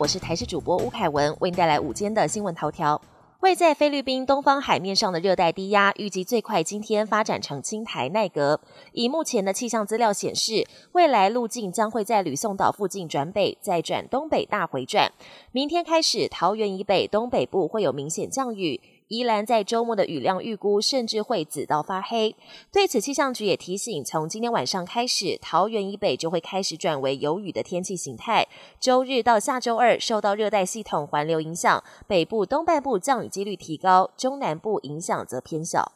我是台视主播吴凯文，为您带来午间的新闻头条。位在菲律宾东方海面上的热带低压，预计最快今天发展成青台奈格。以目前的气象资料显示，未来路径将会在吕宋岛附近转北，再转东北大回转。明天开始，桃园以北、东北部会有明显降雨。宜兰在周末的雨量预估甚至会紫到发黑。对此，气象局也提醒，从今天晚上开始，桃园以北就会开始转为有雨的天气形态。周日到下周二，受到热带系统环流影响，北部东半部降雨几率提高，中南部影响则偏小。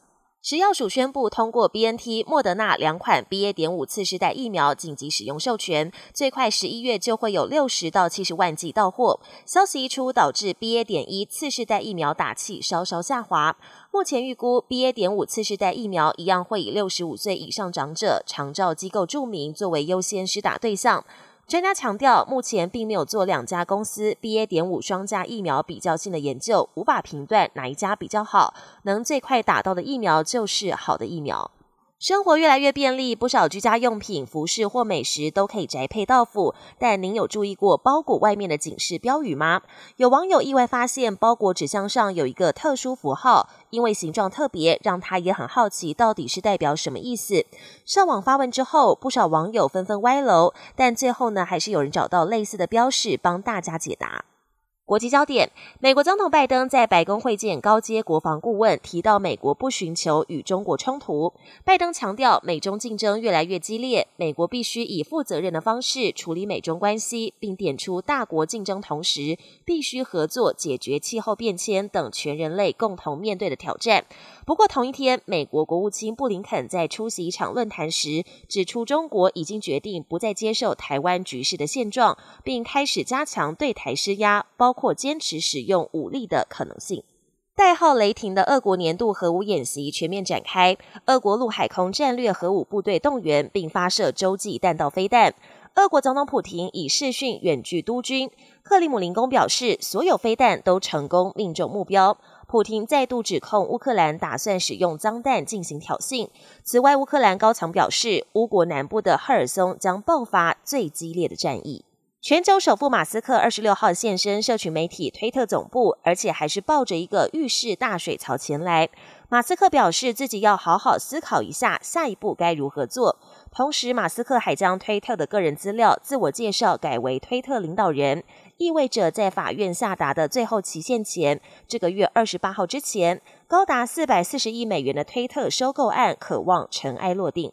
食药署宣布通过 B N T、莫德纳两款 B A. 点五次世代疫苗紧急使用授权，最快十一月就会有六十到七十万剂到货。消息一出，导致 B A. 点一次世代疫苗打气稍稍下滑。目前预估 B A. 点五次世代疫苗一样会以六十五岁以上长者、长照机构住民作为优先施打对象。专家强调，目前并没有做两家公司 B A. 点五双价疫苗比较性的研究，无法评断哪一家比较好。能最快打到的疫苗就是好的疫苗。生活越来越便利，不少居家用品、服饰或美食都可以宅配到府。但您有注意过包裹外面的警示标语吗？有网友意外发现，包裹纸箱上有一个特殊符号，因为形状特别，让他也很好奇到底是代表什么意思。上网发问之后，不少网友纷纷歪楼，但最后呢，还是有人找到类似的标示，帮大家解答。国际焦点：美国总统拜登在白宫会见高阶国防顾问，提到美国不寻求与中国冲突。拜登强调，美中竞争越来越激烈，美国必须以负责任的方式处理美中关系，并点出大国竞争同时必须合作解决气候变迁等全人类共同面对的挑战。不过，同一天，美国国务卿布林肯在出席一场论坛时，指出中国已经决定不再接受台湾局势的现状，并开始加强对台施压，包括坚持使用武力的可能性。代号雷霆的俄国年度核武演习全面展开，俄国陆海空战略核武部队动员并发射洲际弹道飞弹。俄国总统普京以视讯远距督军，克里姆林宫表示，所有飞弹都成功命中目标。普廷再度指控乌克兰打算使用脏弹进行挑衅。此外，乌克兰高层表示，乌国南部的赫尔松将爆发最激烈的战役。全球首富马斯克二十六号现身社群媒体推特总部，而且还是抱着一个浴室大水槽前来。马斯克表示自己要好好思考一下下一步该如何做。同时，马斯克还将推特的个人资料自我介绍改为推特领导人。意味着在法院下达的最后期限前，这个月二十八号之前，高达四百四十亿美元的推特收购案可望尘埃落定。